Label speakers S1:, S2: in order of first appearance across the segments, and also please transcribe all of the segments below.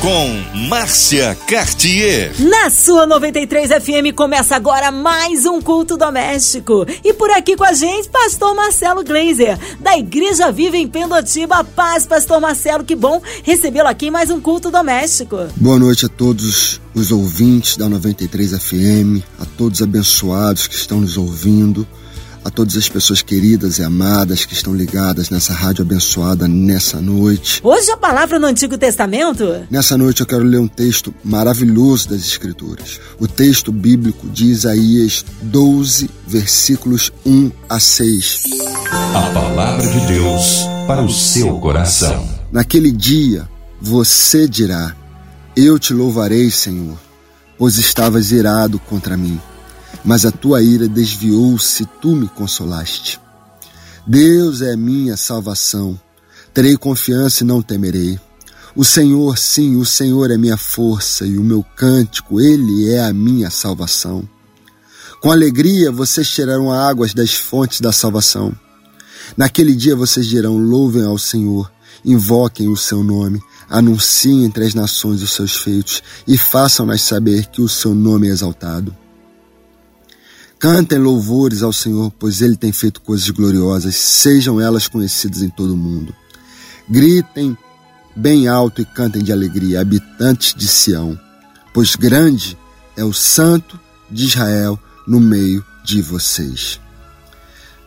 S1: com Márcia Cartier.
S2: Na sua 93 FM começa agora mais um culto doméstico. E por aqui com a gente, pastor Marcelo Gleiser, da Igreja Viva em Pendotiba. Paz, pastor Marcelo, que bom recebê-lo aqui em mais um culto doméstico.
S3: Boa noite a todos os ouvintes da 93 FM, a todos abençoados que estão nos ouvindo a todas as pessoas queridas e amadas que estão ligadas nessa rádio abençoada nessa noite.
S2: Hoje a palavra no Antigo Testamento?
S3: Nessa noite eu quero ler um texto maravilhoso das Escrituras. O texto bíblico de Isaías 12, versículos 1 a 6.
S1: A palavra de Deus para o seu coração.
S3: Naquele dia você dirá: Eu te louvarei, Senhor, pois estavas irado contra mim mas a tua ira desviou-se, tu me consolaste. Deus é minha salvação, terei confiança e não temerei. O Senhor, sim, o Senhor é minha força e o meu cântico, ele é a minha salvação. Com alegria vocês tirarão águas das fontes da salvação. Naquele dia vocês dirão: louvem ao Senhor, invoquem o seu nome, anunciem entre as nações os seus feitos e façam-nas saber que o seu nome é exaltado. Cantem louvores ao Senhor, pois Ele tem feito coisas gloriosas, sejam elas conhecidas em todo o mundo. Gritem bem alto e cantem de alegria, habitantes de Sião, pois grande é o Santo de Israel no meio de vocês.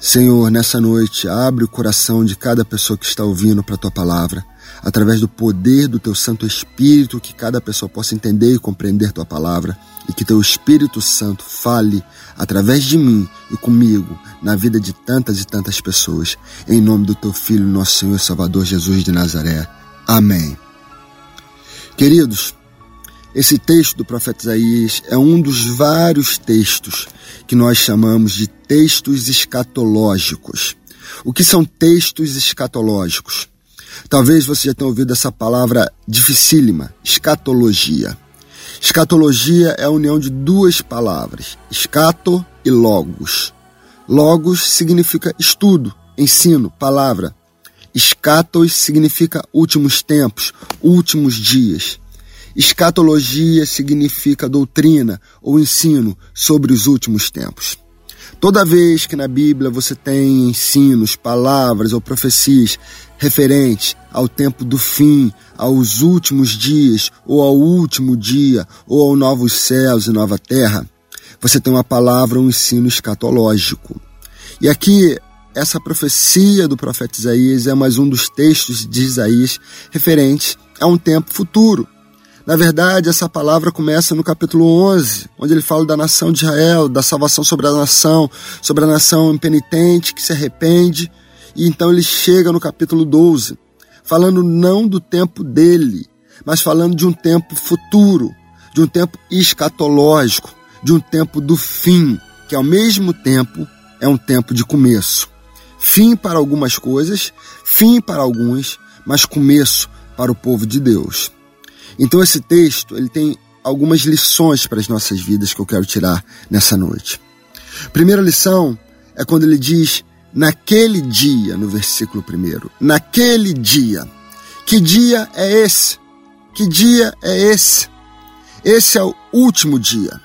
S3: Senhor, nessa noite, abre o coração de cada pessoa que está ouvindo para a tua palavra, através do poder do teu Santo Espírito, que cada pessoa possa entender e compreender tua palavra e que teu Espírito Santo fale através de mim e comigo na vida de tantas e tantas pessoas. Em nome do teu Filho, nosso Senhor e Salvador Jesus de Nazaré. Amém. Queridos, esse texto do profeta Isaías é um dos vários textos que nós chamamos de textos escatológicos. O que são textos escatológicos? Talvez você já tenha ouvido essa palavra dificílima, escatologia. Escatologia é a união de duas palavras, escato e logos. Logos significa estudo, ensino, palavra. Escatos significa últimos tempos, últimos dias. Escatologia significa doutrina ou ensino sobre os últimos tempos. Toda vez que na Bíblia você tem ensinos, palavras ou profecias referentes ao tempo do fim, aos últimos dias, ou ao último dia, ou aos novos céus e nova terra, você tem uma palavra, um ensino escatológico. E aqui, essa profecia do profeta Isaías é mais um dos textos de Isaías referentes a um tempo futuro, na verdade, essa palavra começa no capítulo 11, onde ele fala da nação de Israel, da salvação sobre a nação, sobre a nação impenitente que se arrepende. E então ele chega no capítulo 12, falando não do tempo dele, mas falando de um tempo futuro, de um tempo escatológico, de um tempo do fim, que ao mesmo tempo é um tempo de começo. Fim para algumas coisas, fim para alguns, mas começo para o povo de Deus. Então esse texto, ele tem algumas lições para as nossas vidas que eu quero tirar nessa noite. Primeira lição é quando ele diz naquele dia, no versículo primeiro, naquele dia. Que dia é esse? Que dia é esse? Esse é o último dia.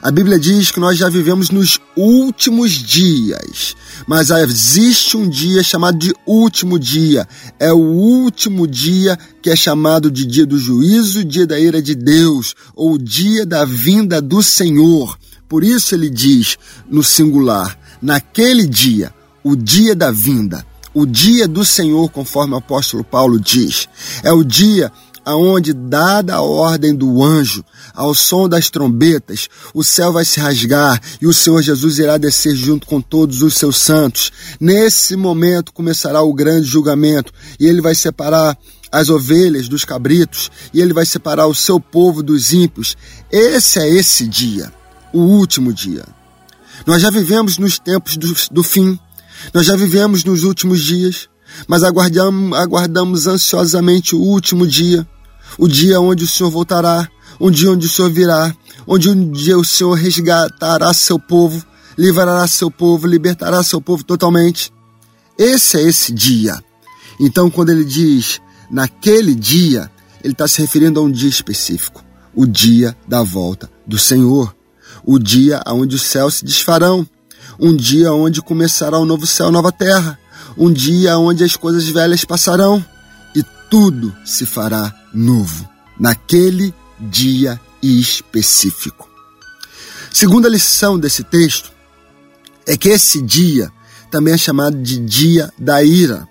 S3: A Bíblia diz que nós já vivemos nos últimos dias, mas existe um dia chamado de último dia. É o último dia que é chamado de dia do juízo, dia da ira de Deus, ou dia da vinda do Senhor. Por isso ele diz no singular: naquele dia, o dia da vinda, o dia do Senhor, conforme o apóstolo Paulo diz, é o dia aonde, dada a ordem do anjo, ao som das trombetas, o céu vai se rasgar e o Senhor Jesus irá descer junto com todos os seus santos. Nesse momento começará o grande julgamento e ele vai separar as ovelhas dos cabritos e ele vai separar o seu povo dos ímpios. Esse é esse dia, o último dia. Nós já vivemos nos tempos do, do fim, nós já vivemos nos últimos dias, mas aguardamos, aguardamos ansiosamente o último dia o dia onde o Senhor voltará, um dia onde o Senhor virá, onde um dia o Senhor resgatará seu povo, livrará seu povo, libertará seu povo totalmente. Esse é esse dia. Então, quando ele diz naquele dia, ele está se referindo a um dia específico, o dia da volta do Senhor, o dia onde os céus se desfarão, um dia onde começará o um novo céu, nova terra, um dia onde as coisas velhas passarão tudo se fará novo, naquele dia específico. Segunda lição desse texto é que esse dia também é chamado de dia da ira.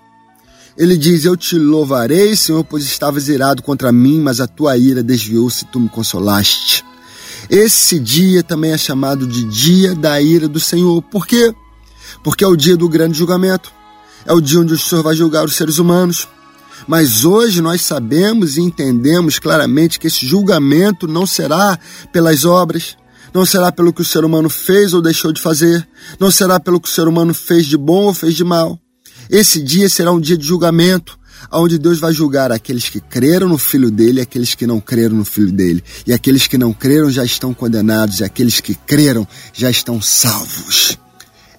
S3: Ele diz: Eu te louvarei, Senhor, pois estavas irado contra mim, mas a tua ira desviou-se e tu me consolaste. Esse dia também é chamado de dia da ira do Senhor. Por quê? Porque é o dia do grande julgamento. É o dia onde o Senhor vai julgar os seres humanos. Mas hoje nós sabemos e entendemos claramente que esse julgamento não será pelas obras, não será pelo que o ser humano fez ou deixou de fazer, não será pelo que o ser humano fez de bom ou fez de mal. Esse dia será um dia de julgamento, onde Deus vai julgar aqueles que creram no Filho dele e aqueles que não creram no Filho dele. E aqueles que não creram já estão condenados, e aqueles que creram já estão salvos.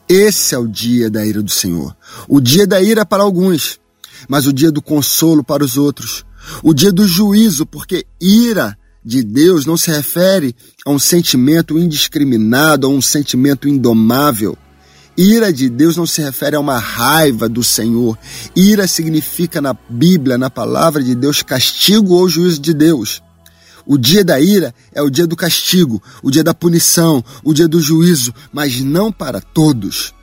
S3: Esse é o dia da ira do Senhor. O dia da ira para alguns, mas o dia do consolo para os outros. O dia do juízo, porque ira de Deus não se refere a um sentimento indiscriminado, a um sentimento indomável Ira de Deus não se refere a uma raiva do Senhor. Ira significa na Bíblia, na palavra de Deus, castigo ou juízo de Deus. O dia da ira é o dia do castigo, o dia da punição, o dia do juízo, mas não para todos.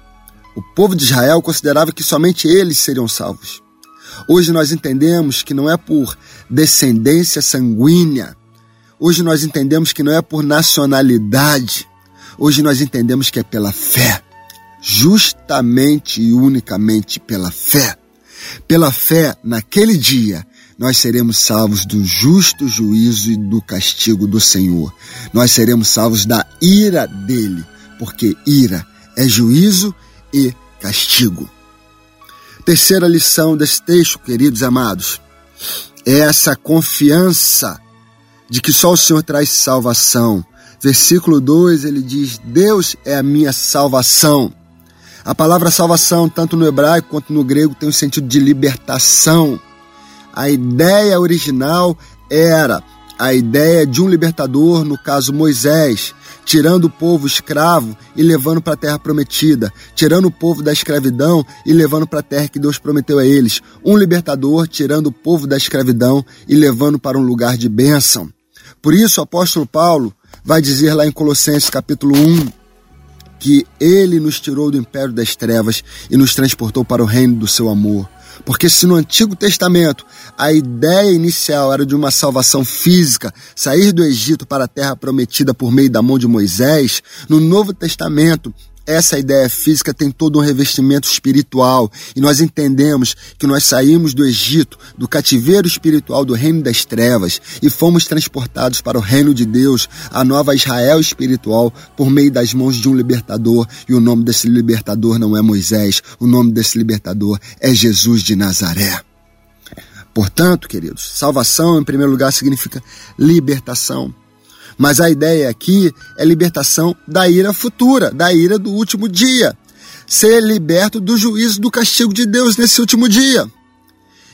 S3: O povo de Israel considerava que somente eles seriam salvos. Hoje nós entendemos que não é por descendência sanguínea. Hoje nós entendemos que não é por nacionalidade. Hoje nós entendemos que é pela fé justamente e unicamente pela fé. Pela fé, naquele dia, nós seremos salvos do justo juízo e do castigo do Senhor. Nós seremos salvos da ira dele, porque ira é juízo e castigo. Terceira lição desse texto, queridos amados, é essa confiança de que só o Senhor traz salvação. Versículo 2 ele diz: Deus é a minha salvação. A palavra salvação, tanto no hebraico quanto no grego, tem o um sentido de libertação. A ideia original era a ideia de um libertador, no caso Moisés, tirando o povo escravo e levando para a terra prometida, tirando o povo da escravidão e levando para a terra que Deus prometeu a eles. Um libertador tirando o povo da escravidão e levando para um lugar de bênção. Por isso o apóstolo Paulo vai dizer lá em Colossenses capítulo 1, que ele nos tirou do império das trevas e nos transportou para o reino do seu amor. Porque se no Antigo Testamento a ideia inicial era de uma salvação física, sair do Egito para a terra prometida por meio da mão de Moisés, no Novo Testamento essa ideia física tem todo um revestimento espiritual e nós entendemos que nós saímos do Egito, do cativeiro espiritual do reino das trevas e fomos transportados para o reino de Deus, a nova Israel espiritual, por meio das mãos de um libertador. E o nome desse libertador não é Moisés, o nome desse libertador é Jesus de Nazaré. Portanto, queridos, salvação em primeiro lugar significa libertação. Mas a ideia aqui é libertação da ira futura, da ira do último dia. Ser liberto do juízo do castigo de Deus nesse último dia.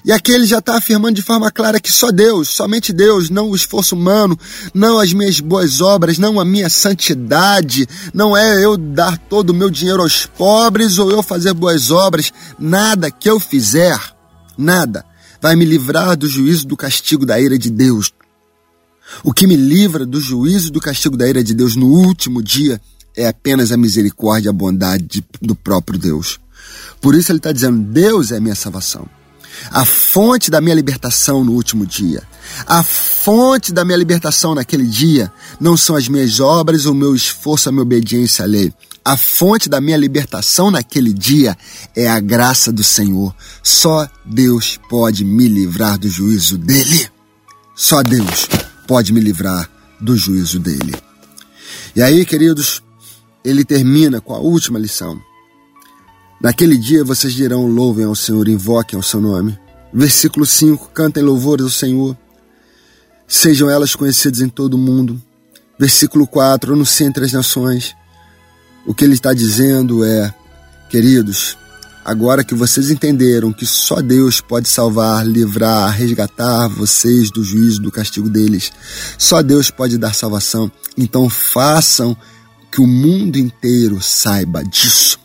S3: E aqui ele já está afirmando de forma clara que só Deus, somente Deus, não o esforço humano, não as minhas boas obras, não a minha santidade, não é eu dar todo o meu dinheiro aos pobres ou eu fazer boas obras, nada que eu fizer, nada, vai me livrar do juízo do castigo da ira de Deus. O que me livra do juízo e do castigo da ira de Deus no último dia é apenas a misericórdia e a bondade do próprio Deus. Por isso ele está dizendo: Deus é a minha salvação. A fonte da minha libertação no último dia. A fonte da minha libertação naquele dia não são as minhas obras, o meu esforço, a minha obediência à lei. A fonte da minha libertação naquele dia é a graça do Senhor. Só Deus pode me livrar do juízo dele. Só Deus pode me livrar do juízo dele. E aí, queridos, ele termina com a última lição. Naquele dia vocês dirão: louvem ao Senhor, invoquem ao seu nome. Versículo 5: cantem louvores ao Senhor. sejam elas conhecidas em todo o mundo. Versículo 4, anuncie entre as nações. O que ele está dizendo é, queridos, agora que vocês entenderam que só Deus pode salvar, livrar, resgatar vocês do juízo, do castigo deles, só Deus pode dar salvação, então façam que o mundo inteiro saiba disso.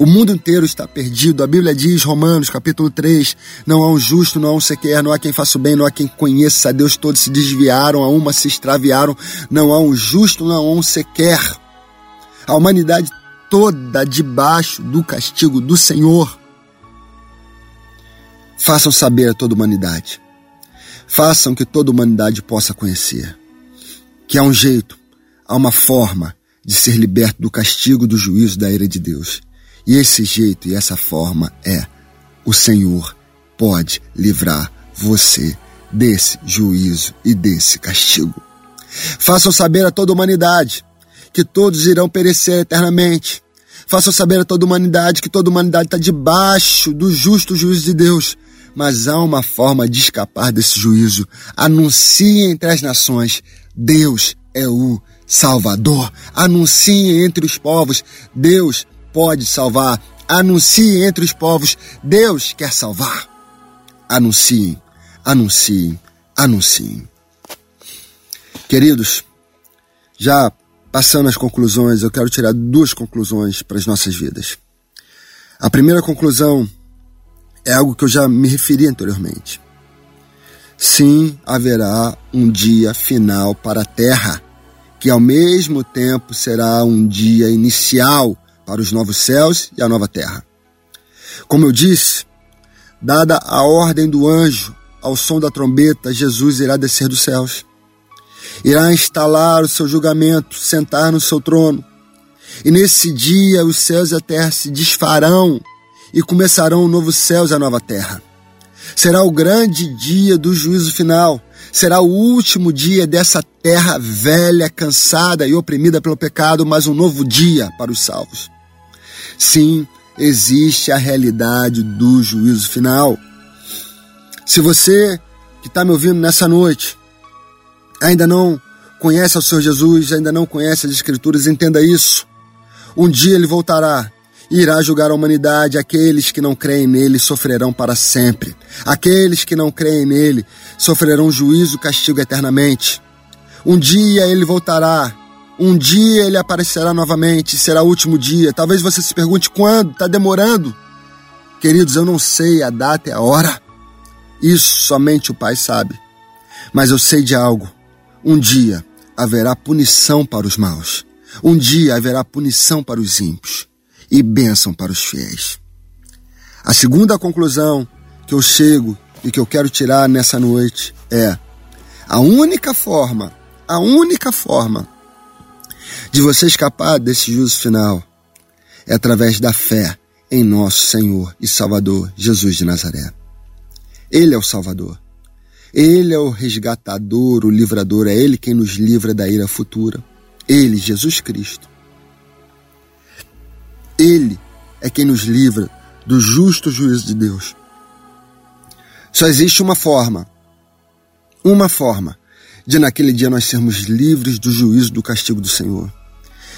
S3: O mundo inteiro está perdido. A Bíblia diz, Romanos, capítulo 3, não há um justo, não há um sequer, não há quem faça o bem, não há quem conheça a Deus. Todos se desviaram, a uma se extraviaram. Não há um justo, não há um sequer. A humanidade toda debaixo do castigo do Senhor. Façam saber a toda a humanidade. Façam que toda a humanidade possa conhecer que há um jeito, há uma forma de ser liberto do castigo, do juízo, da ira de Deus. E esse jeito e essa forma é: o Senhor pode livrar você desse juízo e desse castigo. Façam saber a toda a humanidade que todos irão perecer eternamente. Façam saber a toda a humanidade que toda a humanidade está debaixo do justo juízo de Deus. Mas há uma forma de escapar desse juízo. Anuncie entre as nações: Deus é o Salvador. Anuncie entre os povos: Deus pode salvar. Anuncie entre os povos: Deus quer salvar. Anuncie, anuncie, anuncie. Queridos, já passando as conclusões, eu quero tirar duas conclusões para as nossas vidas. A primeira conclusão é algo que eu já me referi anteriormente. Sim, haverá um dia final para a Terra, que ao mesmo tempo será um dia inicial para os novos céus e a nova terra. Como eu disse, dada a ordem do anjo, ao som da trombeta, Jesus irá descer dos céus. Irá instalar o seu julgamento, sentar no seu trono. E nesse dia os céus e a terra se desfarão e começarão o novo céu e a nova terra. Será o grande dia do juízo final. Será o último dia dessa terra velha, cansada e oprimida pelo pecado, mas um novo dia para os salvos. Sim, existe a realidade do juízo final. Se você que está me ouvindo nessa noite ainda não conhece o Senhor Jesus, ainda não conhece as Escrituras, entenda isso. Um dia ele voltará e irá julgar a humanidade. Aqueles que não creem nele sofrerão para sempre. Aqueles que não creem nele sofrerão juízo castigo eternamente. Um dia ele voltará um dia ele aparecerá novamente, será o último dia. Talvez você se pergunte quando, está demorando. Queridos, eu não sei a data e a hora. Isso somente o Pai sabe. Mas eu sei de algo. Um dia haverá punição para os maus. Um dia haverá punição para os ímpios e bênção para os fiéis. A segunda conclusão que eu chego e que eu quero tirar nessa noite é: a única forma, a única forma de você escapar desse juízo final é através da fé em nosso Senhor e Salvador Jesus de Nazaré. Ele é o Salvador. Ele é o resgatador, o livrador, é Ele quem nos livra da ira futura. Ele, Jesus Cristo. Ele é quem nos livra do justo juízo de Deus. Só existe uma forma, uma forma de naquele dia nós sermos livres do juízo do castigo do Senhor.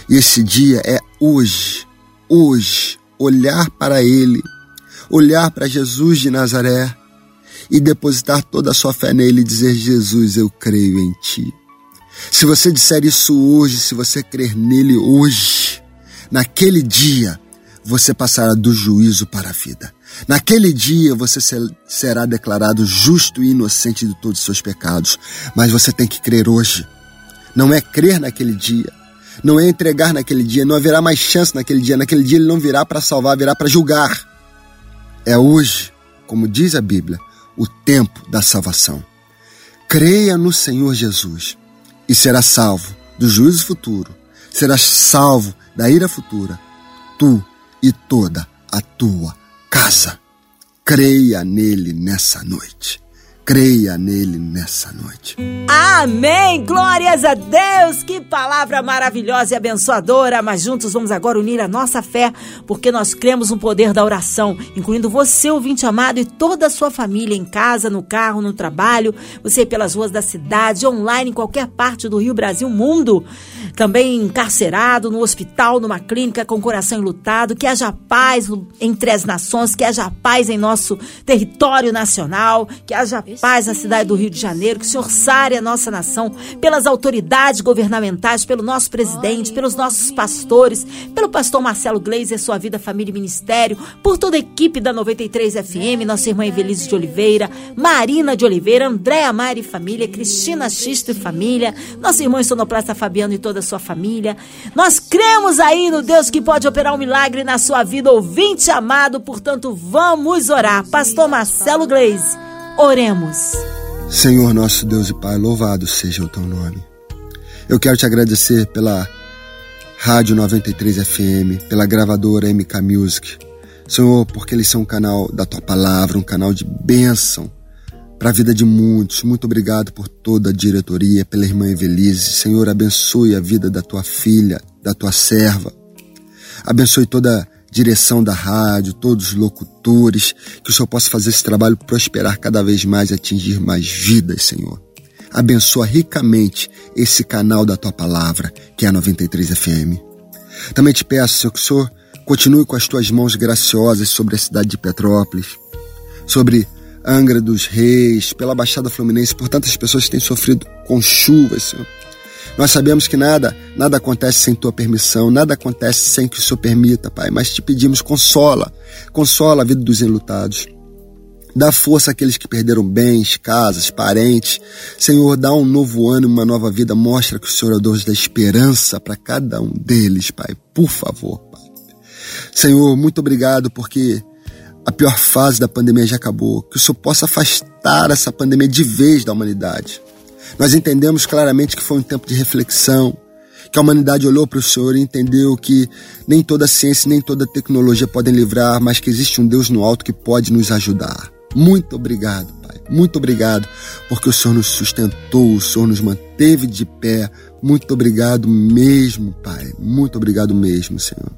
S3: E esse dia é hoje, hoje, olhar para Ele, olhar para Jesus de Nazaré e depositar toda a sua fé nele e dizer: Jesus, eu creio em Ti. Se você disser isso hoje, se você crer nele hoje, naquele dia, você passará do juízo para a vida. Naquele dia você será declarado justo e inocente de todos os seus pecados. Mas você tem que crer hoje. Não é crer naquele dia. Não é entregar naquele dia. Não haverá mais chance naquele dia. Naquele dia ele não virá para salvar, virá para julgar. É hoje, como diz a Bíblia, o tempo da salvação. Creia no Senhor Jesus e será salvo do juízo futuro. Serás salvo da ira futura. Tu e toda a tua casa. Creia nele nessa noite. Creia nele nessa noite.
S2: Amém! Glórias a Deus! Que palavra maravilhosa e abençoadora! Mas juntos vamos agora unir a nossa fé, porque nós cremos no poder da oração, incluindo você, ouvinte amado, e toda a sua família, em casa, no carro, no trabalho, você pelas ruas da cidade, online, em qualquer parte do Rio, Brasil, mundo. Também encarcerado, no hospital, numa clínica, com o coração enlutado. Que haja paz entre as nações, que haja paz em nosso território nacional, que haja paz na cidade do Rio de Janeiro, que o Senhor sare a nossa nação pelas autoridades governamentais, pelo nosso presidente, pelos nossos pastores, pelo pastor Marcelo Gleiser, sua vida, família e ministério, por toda a equipe da 93 FM, nossa irmã Evelise de Oliveira, Marina de Oliveira, Andréa Mari e família, Cristina Xisto e família, nosso irmão Sonoplasta Fabiano e toda a sua família. Nós cremos aí no Deus que pode operar um milagre na sua vida, ouvinte amado, portanto, vamos orar. Pastor Marcelo Gleiser. Oremos.
S3: Senhor nosso Deus e Pai, louvado seja o teu nome. Eu quero te agradecer pela Rádio 93 FM, pela gravadora MK Music. Senhor, porque eles são um canal da tua palavra, um canal de bênção para a vida de muitos. Muito obrigado por toda a diretoria, pela irmã Evelise. Senhor, abençoe a vida da tua filha, da tua serva. Abençoe toda direção da rádio, todos os locutores, que o Senhor possa fazer esse trabalho prosperar cada vez mais e atingir mais vidas, Senhor. Abençoa ricamente esse canal da tua palavra, que é a 93 FM. Também te peço, Senhor, que o Senhor continue com as tuas mãos graciosas sobre a cidade de Petrópolis, sobre Angra dos Reis, pela Baixada Fluminense, por tantas pessoas que têm sofrido com chuvas, Senhor. Nós sabemos que nada, nada acontece sem tua permissão, nada acontece sem que o Senhor permita, Pai, mas te pedimos, consola, consola a vida dos enlutados. Dá força àqueles que perderam bens, casas, parentes. Senhor, dá um novo ano, uma nova vida. Mostra que o Senhor é o Deus da esperança para cada um deles, Pai. Por favor, Pai. Senhor, muito obrigado porque a pior fase da pandemia já acabou. Que o Senhor possa afastar essa pandemia de vez da humanidade. Nós entendemos claramente que foi um tempo de reflexão, que a humanidade olhou para o Senhor e entendeu que nem toda ciência nem toda tecnologia podem livrar, mas que existe um Deus no alto que pode nos ajudar. Muito obrigado, Pai. Muito obrigado, porque o Senhor nos sustentou, o Senhor nos manteve de pé. Muito obrigado mesmo, Pai. Muito obrigado mesmo, Senhor.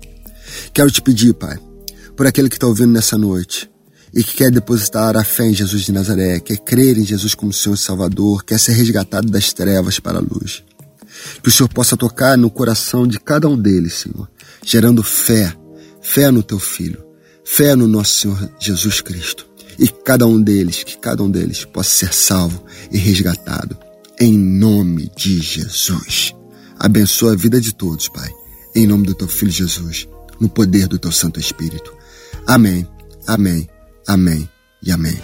S3: Quero te pedir, Pai, por aquele que está ouvindo nessa noite e que quer depositar a fé em Jesus de Nazaré, quer crer em Jesus como Senhor e Salvador, quer ser resgatado das trevas para a luz. Que o Senhor possa tocar no coração de cada um deles, Senhor, gerando fé, fé no teu Filho, fé no nosso Senhor Jesus Cristo. E cada um deles, que cada um deles possa ser salvo e resgatado. Em nome de Jesus. Abençoa a vida de todos, Pai. Em nome do teu Filho Jesus, no poder do teu Santo Espírito. Amém, amém Amém e amém.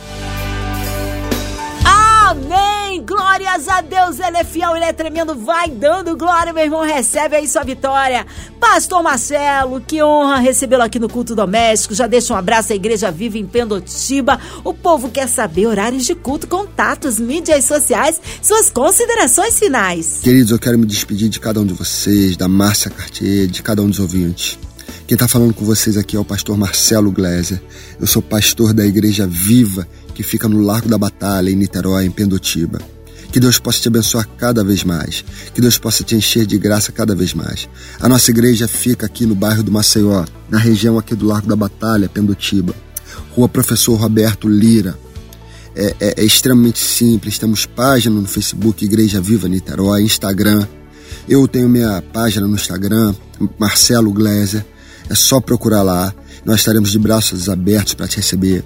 S2: Amém! Glórias a Deus, Ele é fiel, Ele é tremendo. Vai dando glória, meu irmão. Recebe aí sua vitória. Pastor Marcelo, que honra recebê-lo aqui no culto doméstico. Já deixa um abraço à Igreja Viva em Pendotiba. O povo quer saber horários de culto, contatos, mídias sociais, suas considerações finais.
S3: Queridos, eu quero me despedir de cada um de vocês, da Márcia Cartier, de cada um dos ouvintes. Quem está falando com vocês aqui é o pastor Marcelo Gleiser. Eu sou pastor da Igreja Viva, que fica no Largo da Batalha, em Niterói, em Pendotiba. Que Deus possa te abençoar cada vez mais. Que Deus possa te encher de graça cada vez mais. A nossa igreja fica aqui no bairro do Maceió, na região aqui do Largo da Batalha, Pendotiba. Rua Professor Roberto Lira. É, é, é extremamente simples. Temos página no Facebook Igreja Viva Niterói, Instagram. Eu tenho minha página no Instagram, Marcelo Gleiser. É só procurar lá. Nós estaremos de braços abertos para te receber.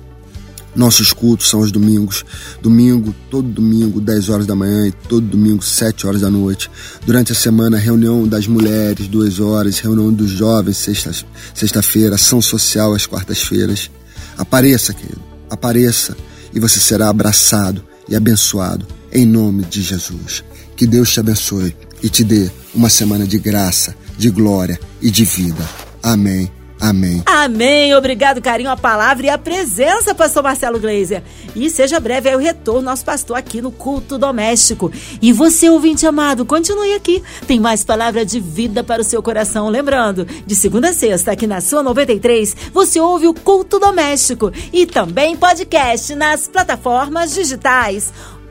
S3: Nossos cultos são os domingos. Domingo, todo domingo, 10 horas da manhã e todo domingo, 7 horas da noite. Durante a semana, reunião das mulheres, 2 horas, reunião dos jovens, sexta-feira, sexta ação social às quartas-feiras. Apareça, querido, apareça e você será abraçado e abençoado em nome de Jesus. Que Deus te abençoe e te dê uma semana de graça, de glória e de vida. Amém Amém.
S2: Amém. Obrigado, carinho, a palavra e a presença, pastor Marcelo Gleiser. E seja breve aí o retorno nosso pastor aqui no culto doméstico. E você, ouvinte amado, continue aqui. Tem mais palavra de vida para o seu coração. Lembrando, de segunda a sexta, aqui na sua 93, você ouve o culto doméstico e também podcast nas plataformas digitais